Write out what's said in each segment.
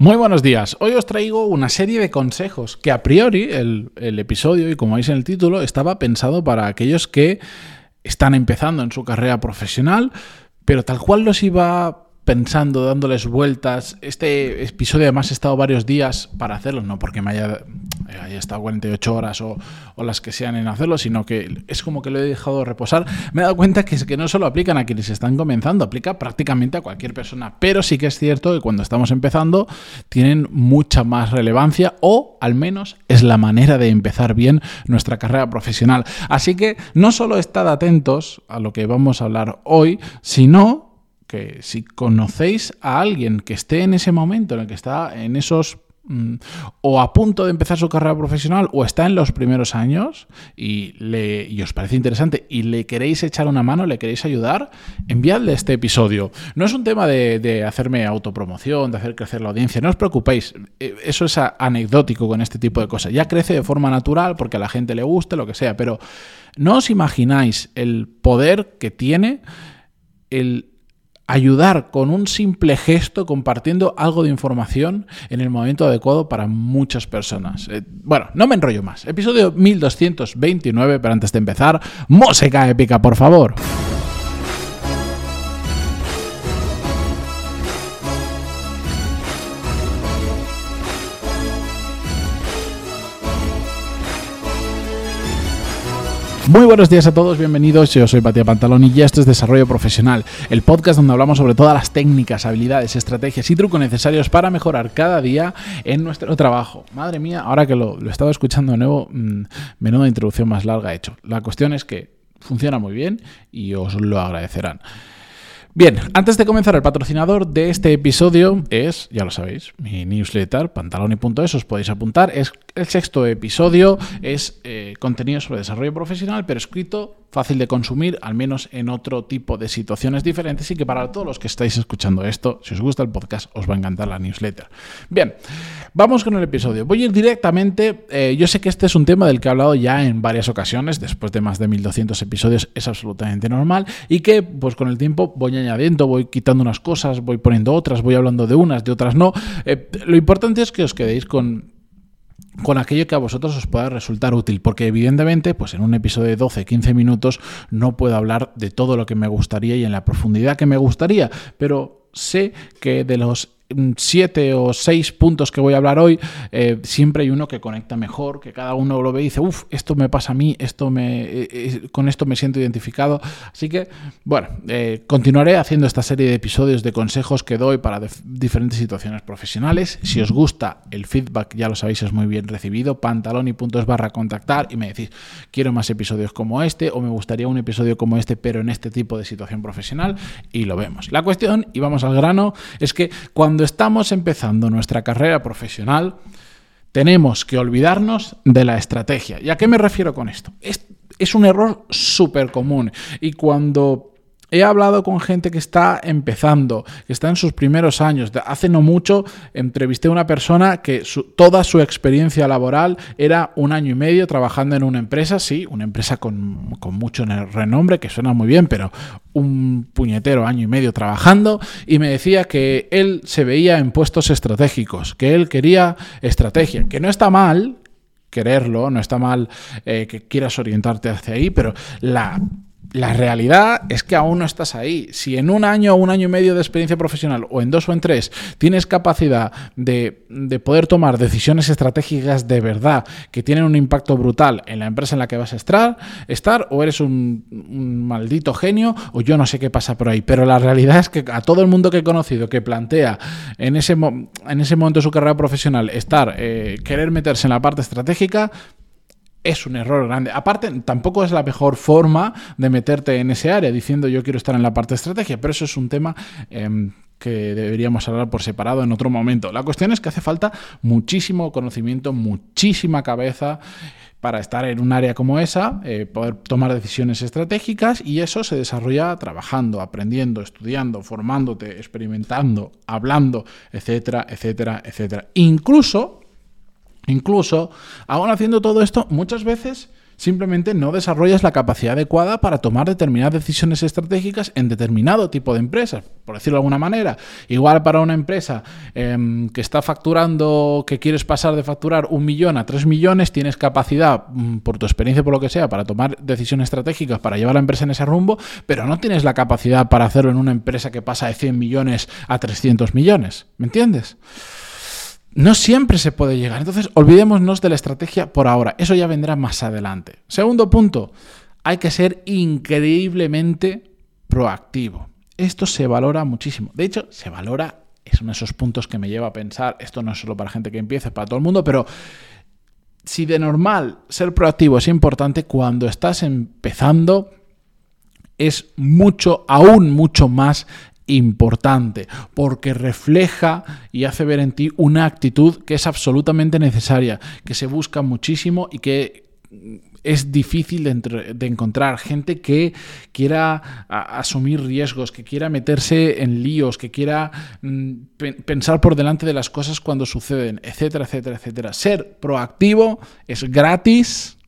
Muy buenos días. Hoy os traigo una serie de consejos que a priori el, episodio, y como veis en el título, estaba pensado para aquellos que están empezando en su carrera profesional, pero tal cual los iba pensando, dándoles vueltas. Este episodio además he estado varios días para hacerlo, no porque me haya, haya estado 48 horas o, las que sean en hacerlo, sino que es como que lo he dejado reposar. Me he dado cuenta que, que no solo aplican a quienes están comenzando, aplica prácticamente a cualquier persona, pero sí que es cierto que cuando estamos empezando tienen mucha más relevancia o al menos es la manera de empezar bien nuestra carrera profesional. Así que no solo estad atentos a lo que vamos a hablar hoy, sino que si conocéis a alguien que esté en ese momento en el que está en esos mm, o a punto de empezar su carrera profesional o está en los primeros años y, le, y os parece interesante y le queréis echar una mano, le queréis ayudar, enviadle este episodio. No es un tema de, de hacerme autopromoción, de hacer crecer la audiencia, no os preocupéis, eh, eso es anecdótico con este tipo de cosas. Ya crece de forma natural porque a la gente le guste, lo que sea, pero no os imagináis el poder que tiene el ayudar con un simple gesto compartiendo algo de información en el momento adecuado para muchas personas. Eh, bueno, no me enrollo más. Episodio 1229, pero antes de empezar, música épica, por favor. Muy buenos días a todos, bienvenidos. Yo soy Patia Pantalón y esto es Desarrollo Profesional, el podcast donde hablamos sobre todas las técnicas, habilidades, estrategias y trucos necesarios para mejorar cada día en nuestro trabajo. Madre mía, ahora que lo, lo estaba escuchando de nuevo, mmm, menuda introducción más larga he hecho. La cuestión es que funciona muy bien y os lo agradecerán. Bien, antes de comenzar, el patrocinador de este episodio es, ya lo sabéis, mi newsletter, pantaloni.es, os podéis apuntar. Es el sexto episodio, es eh, contenido sobre desarrollo profesional, pero escrito fácil de consumir, al menos en otro tipo de situaciones diferentes y que para todos los que estáis escuchando esto, si os gusta el podcast, os va a encantar la newsletter. Bien, vamos con el episodio. Voy a ir directamente, eh, yo sé que este es un tema del que he hablado ya en varias ocasiones, después de más de 1200 episodios es absolutamente normal y que pues con el tiempo voy añadiendo, voy quitando unas cosas, voy poniendo otras, voy hablando de unas, de otras no. Eh, lo importante es que os quedéis con con aquello que a vosotros os pueda resultar útil, porque evidentemente, pues en un episodio de 12-15 minutos no puedo hablar de todo lo que me gustaría y en la profundidad que me gustaría, pero sé que de los siete o seis puntos que voy a hablar hoy, eh, siempre hay uno que conecta mejor, que cada uno lo ve y dice, uff, esto me pasa a mí, esto me, eh, eh, con esto me siento identificado. Así que, bueno, continuaré haciendo esta serie de episodios de consejos que doy para diferentes situaciones profesionales. Si os gusta el feedback, ya lo sabéis, es muy bien recibido. Pantalón y puntos barra contactar y me decís, quiero más episodios como este o me gustaría un episodio como este, pero en este tipo de situación profesional y lo vemos. La cuestión, y vamos al grano, es que cuando cuando estamos empezando nuestra carrera profesional, tenemos que olvidarnos de la estrategia. ¿Y a qué me refiero con esto? Es, es un error súper común. Y cuando He hablado con gente que está empezando, que está en sus primeros años. Hace no mucho entrevisté a una persona que toda su experiencia laboral era un año y medio trabajando en una empresa, sí, una empresa con, con mucho renombre, que suena muy bien, pero un puñetero año y medio trabajando, y me decía que él se veía en puestos estratégicos, que él quería estrategia, que no está mal quererlo, no está mal eh, que quieras orientarte hacia ahí, pero la la realidad es que aún no estás ahí. Si en un año o un año y medio de experiencia profesional, o en dos o en tres, tienes capacidad de, poder tomar decisiones estratégicas de verdad que tienen un impacto brutal en la empresa en la que vas a estar, estar o eres un, maldito genio, o yo no sé qué pasa por ahí. Pero la realidad es que a todo el mundo que he conocido que plantea en ese, en ese momento de su carrera profesional estar, eh, querer meterse en la parte estratégica, es un error grande. Aparte, tampoco es la mejor forma de meterte en ese área diciendo yo quiero estar en la parte de estrategia, pero eso es un tema em, que deberíamos hablar por separado en otro momento. La cuestión es que hace falta muchísimo conocimiento, muchísima cabeza para estar en un área como esa, eh, poder tomar decisiones estratégicas y eso se desarrolla trabajando, aprendiendo, estudiando, formándote, experimentando, hablando, etcétera, etcétera, etcétera. Incluso Incluso, aún haciendo todo esto, muchas veces Simplemente no desarrollas la capacidad adecuada para tomar determinadas decisiones estratégicas en determinado tipo de empresas, por decirlo de alguna manera. Igual para una empresa em, que está facturando, que quieres pasar de facturar un millón a tres millones, tienes capacidad, mm, por tu experiencia, por lo que sea, para tomar decisiones estratégicas, para llevar la empresa en ese rumbo, pero no tienes la capacidad para hacerlo en una empresa que pasa de 100 millones a 300 millones. ¿Me entiendes? No siempre se puede llegar. Entonces, olvidémonos de la estrategia por ahora. Eso ya vendrá más adelante. Segundo punto, hay que ser increíblemente proactivo. Esto se valora muchísimo. De hecho, se valora, es uno de esos puntos que me lleva a pensar, esto no es solo para gente que empiece, es para todo el mundo, pero si de normal ser proactivo es importante, cuando estás empezando es mucho, aún mucho más importante, porque refleja y hace ver en ti una actitud que es absolutamente necesaria, que se busca muchísimo y que es difícil de, encontrar gente que quiera asumir riesgos, que quiera meterse en líos, que quiera mm, pensar por delante de las cosas cuando suceden, etcétera, etcétera, etcétera. Ser proactivo es gratis,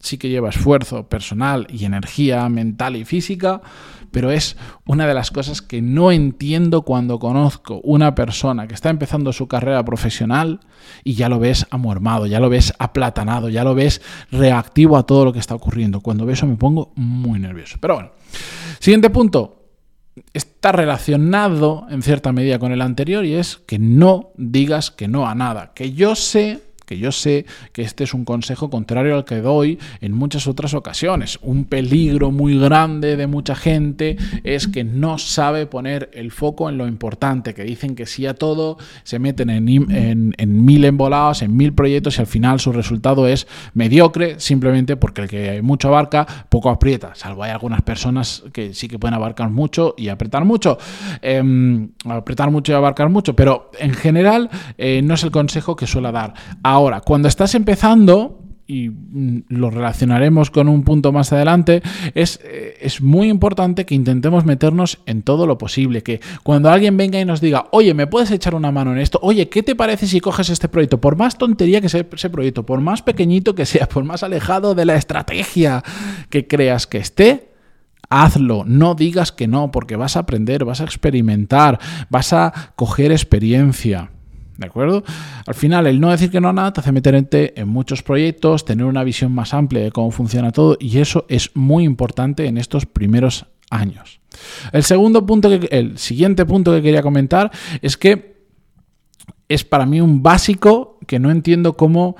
sí que lleva esfuerzo personal y energía mental y física, pero es una de las cosas que no entiendo cuando conozco una persona que está empezando su carrera profesional y ya lo ves amuermado, ya lo ves aplatanado, ya lo ves reactivo a todo lo que está ocurriendo. Cuando veo eso me pongo muy nervioso. Pero bueno, siguiente punto. Está relacionado en cierta medida con el anterior y es que no digas que no a nada. Que yo sé que yo sé que este es un consejo contrario al que doy en muchas otras ocasiones. Un peligro muy grande de mucha gente es que no sabe poner el foco en lo importante, que dicen que sí a todo, se meten en, en, mil embolados, en mil proyectos y al final su resultado es mediocre simplemente porque el que mucho abarca, poco aprieta, salvo hay algunas personas que sí que pueden abarcar mucho y apretar mucho, em, apretar mucho y abarcar mucho, pero en general eh, no es el consejo que suele dar. Cuando estás empezando, y mm, lo relacionaremos con un punto más adelante, es, eh, es, muy importante que intentemos meternos en todo lo posible, que cuando alguien venga y nos diga, oye, ¿me puedes echar una mano en esto? Oye, ¿qué te parece si coges este proyecto? Por más tontería que sea ese proyecto, por más pequeñito que sea, por más alejado de la estrategia que creas que esté, hazlo, no digas que no, porque vas a aprender, vas a experimentar, vas a coger experiencia. ¿De acuerdo? Al final, el no decir que no a nada te hace meterte en muchos proyectos, tener una visión más amplia de cómo funciona todo y eso es muy importante en estos primeros años. El segundo punto, que, el siguiente punto que quería comentar es que es para mí un básico que no entiendo cómo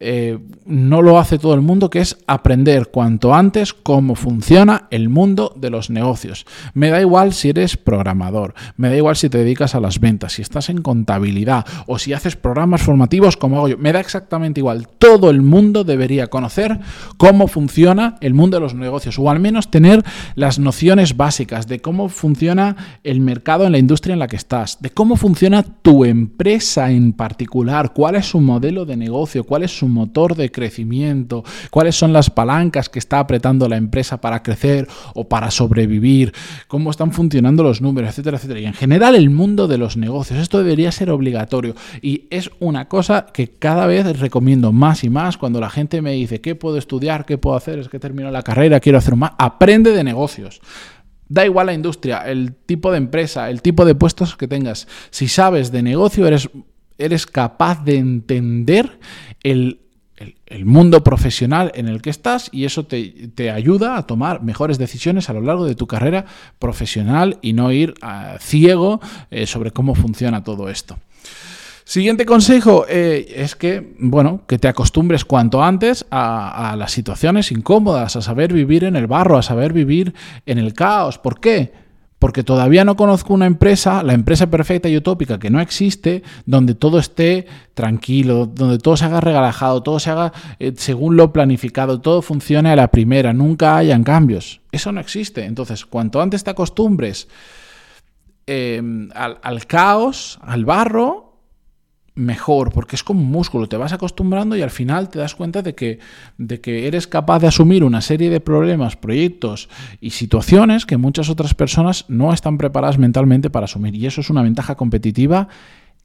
eh, no lo hace todo el mundo, que es aprender cuanto antes cómo funciona el mundo de los negocios. Me da igual si eres programador, me da igual si te dedicas a las ventas, si estás en contabilidad o si haces programas formativos como hago yo, me da exactamente igual. Todo el mundo debería conocer cómo funciona el mundo de los negocios o al menos tener las nociones básicas de cómo funciona el mercado en la industria en la que estás, de cómo funciona tu empresa en particular, cuál es su modelo de negocio, cuál es su motor de crecimiento, cuáles son las palancas que está apretando la empresa para crecer o para sobrevivir, cómo están funcionando los números, etcétera, etcétera. Y en general el mundo de los negocios, esto debería ser obligatorio y es una cosa que cada vez recomiendo más y más cuando la gente me dice, ¿qué puedo estudiar? ¿Qué puedo hacer? Es que termino la carrera, quiero hacer más. Aprende de negocios. Da igual la industria, el tipo de empresa, el tipo de puestos que tengas. Si sabes de negocio, eres, eres capaz de entender el el, mundo profesional en el que estás y eso te, ayuda a tomar mejores decisiones a lo largo de tu carrera profesional y no ir a, ciego eh, sobre cómo funciona todo esto. Siguiente consejo eh, es que, bueno, que te acostumbres cuanto antes a, a, las situaciones incómodas, a saber vivir en el barro, a saber vivir en el caos. ¿Por qué? Porque todavía no conozco una empresa, la empresa perfecta y utópica que no existe, donde todo esté tranquilo, donde todo se haga regalajado, todo se haga eh, según lo planificado, todo funcione a la primera, nunca hayan cambios. Eso no existe. Entonces, cuanto antes te acostumbres em, al caos, al barro, mejor, porque es como un músculo, te vas acostumbrando y al final te das cuenta de que, de que eres capaz de asumir una serie de problemas, proyectos y situaciones que muchas otras personas no están preparadas mentalmente para asumir. Y eso es una ventaja competitiva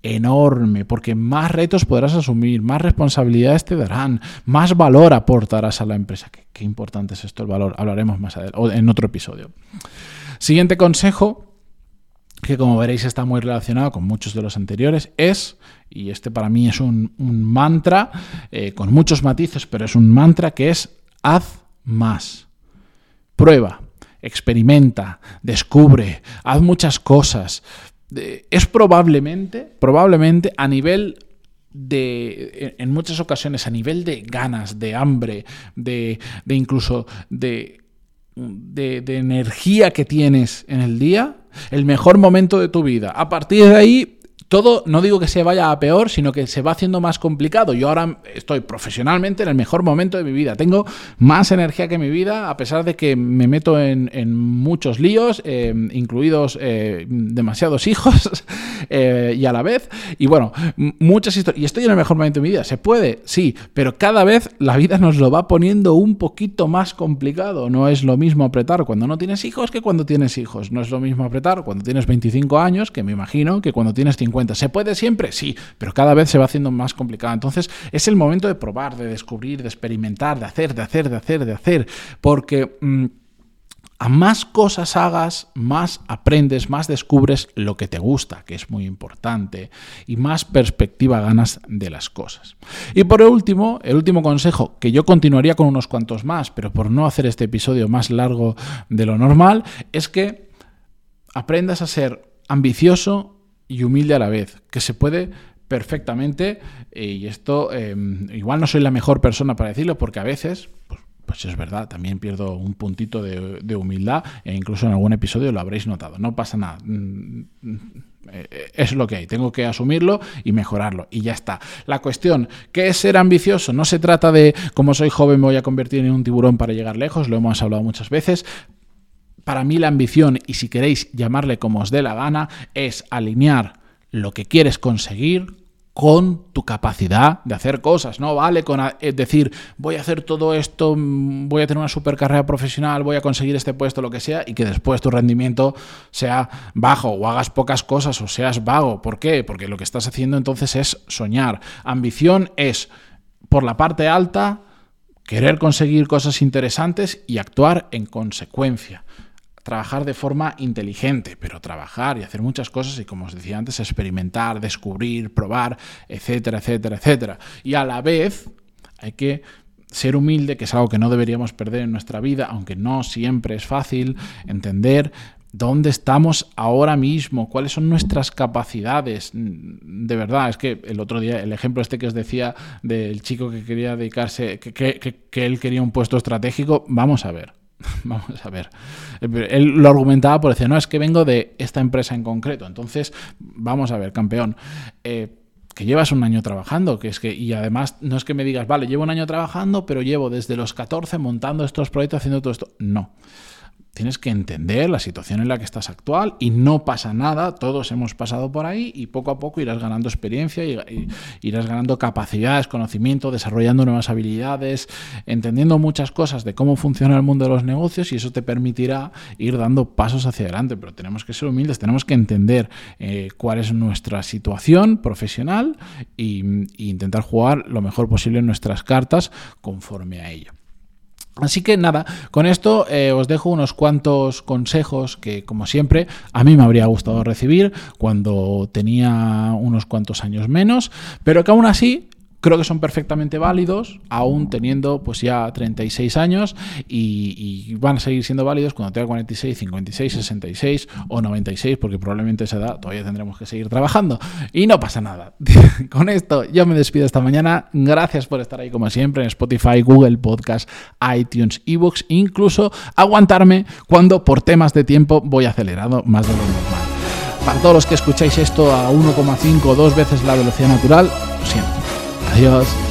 enorme, porque más retos podrás asumir, más responsabilidades te darán, más valor aportarás a la empresa. Qué, importante es esto el valor, hablaremos más en otro episodio. Siguiente consejo, que como veréis está muy relacionado con muchos de los anteriores, es, y este para mí es un, mantra, eh, con muchos matices, pero es un mantra que es haz más. Prueba, experimenta, descubre, haz muchas cosas. Es probablemente, probablemente a nivel de, en muchas ocasiones, a nivel de ganas, de hambre, de, de incluso de, de, de energía que tienes en el día, el mejor momento de tu vida. A partir de ahí todo, no digo que se vaya a peor, sino que se va haciendo más complicado. Yo ahora estoy profesionalmente en el mejor momento de mi vida. Tengo más energía que mi vida, a pesar de que me meto en, muchos líos, eh, incluidos eh, demasiados hijos eh, y a la vez. Y bueno, muchas historias. Y estoy en el mejor momento de mi vida. ¿Se puede? Sí, pero cada vez la vida nos lo va poniendo un poquito más complicado. No es lo mismo apretar cuando no tienes hijos que cuando tienes hijos. No es lo mismo apretar cuando tienes 25 años, que me imagino, que cuando tienes 50 ¿Se puede siempre? Sí, pero cada vez se va haciendo más complicado. Entonces es el momento de probar, de descubrir, de experimentar, de hacer, de hacer, de hacer, de hacer, porque... Mm, a más cosas hagas, más aprendes, más descubres lo que te gusta, que es muy importante, y más perspectiva ganas de las cosas. Y por último, el último consejo, que yo continuaría con unos cuantos más, pero por no hacer este episodio más largo de lo normal, es que aprendas a ser ambicioso y humilde a la vez, que se puede perfectamente, eh, y esto em, igual no soy la mejor persona para decirlo, porque a veces, pues, pues es verdad, también pierdo un puntito de, humildad, e incluso en algún episodio lo habréis notado, no pasa nada. Mm, mm, eh, es lo que hay, tengo que asumirlo y mejorarlo y ya está. La cuestión, ¿qué es ser ambicioso? No se trata de, como soy joven, me voy a convertir en un tiburón para llegar lejos, lo hemos hablado muchas veces, para mí la ambición, y si queréis llamarle como os dé la gana, es alinear lo que quieres conseguir con tu capacidad de hacer cosas, no vale con decir voy a hacer todo esto, mm, voy a tener una super carrera profesional, voy a conseguir este puesto, lo que sea, y que después tu rendimiento sea bajo o hagas pocas cosas o seas vago. ¿Por qué? Porque lo que estás haciendo entonces es soñar. Ambición es por la parte alta querer conseguir cosas interesantes y actuar en consecuencia trabajar de forma inteligente, pero trabajar y hacer muchas cosas y como os decía antes, experimentar, descubrir, probar, etcétera, etcétera, etcétera. Y a la vez hay que ser humilde, que es algo que no deberíamos perder en nuestra vida, aunque no siempre es fácil entender dónde estamos ahora mismo, cuáles son nuestras capacidades. De verdad, es que el otro día, el ejemplo este que os decía del chico que quería dedicarse, que, que él quería un puesto estratégico, vamos a ver. Vamos a ver. Él lo argumentaba por decir, no, es que vengo de esta empresa en concreto. Entonces, vamos a ver, campeón. Eh, que llevas un año trabajando, que es que, y además no es que me digas, vale, llevo un año trabajando, pero llevo desde los 14 montando estos proyectos, haciendo todo esto. No tienes que entender la situación en la que estás actual y no pasa nada, todos hemos pasado por ahí y poco a poco irás ganando experiencia y, irás ganando capacidades, conocimiento, desarrollando nuevas habilidades, entendiendo muchas cosas de cómo funciona el mundo de los negocios y eso te permitirá ir dando pasos hacia adelante, pero tenemos que ser humildes, tenemos que entender eh, cuál es nuestra situación profesional e intentar jugar lo mejor posible nuestras cartas conforme a ello. Así que nada, con esto eh, os dejo unos cuantos consejos que, como siempre, a mí me habría gustado recibir cuando tenía unos cuantos años menos, pero que aún así creo que son perfectamente válidos, aún teniendo pues ya 36 años y, van a seguir siendo válidos cuando tenga 46, 56, 66 o 96, porque probablemente esa edad todavía tendremos que seguir trabajando. Y no pasa nada. Con esto yo me despido esta mañana. Gracias por estar ahí como siempre en Spotify, Google Podcast, iTunes, eBooks, incluso aguantarme cuando por temas de tiempo voy acelerado más de lo normal. Para todos los que escucháis esto a 1,5 o 2 veces la velocidad natural, lo siento Adiós.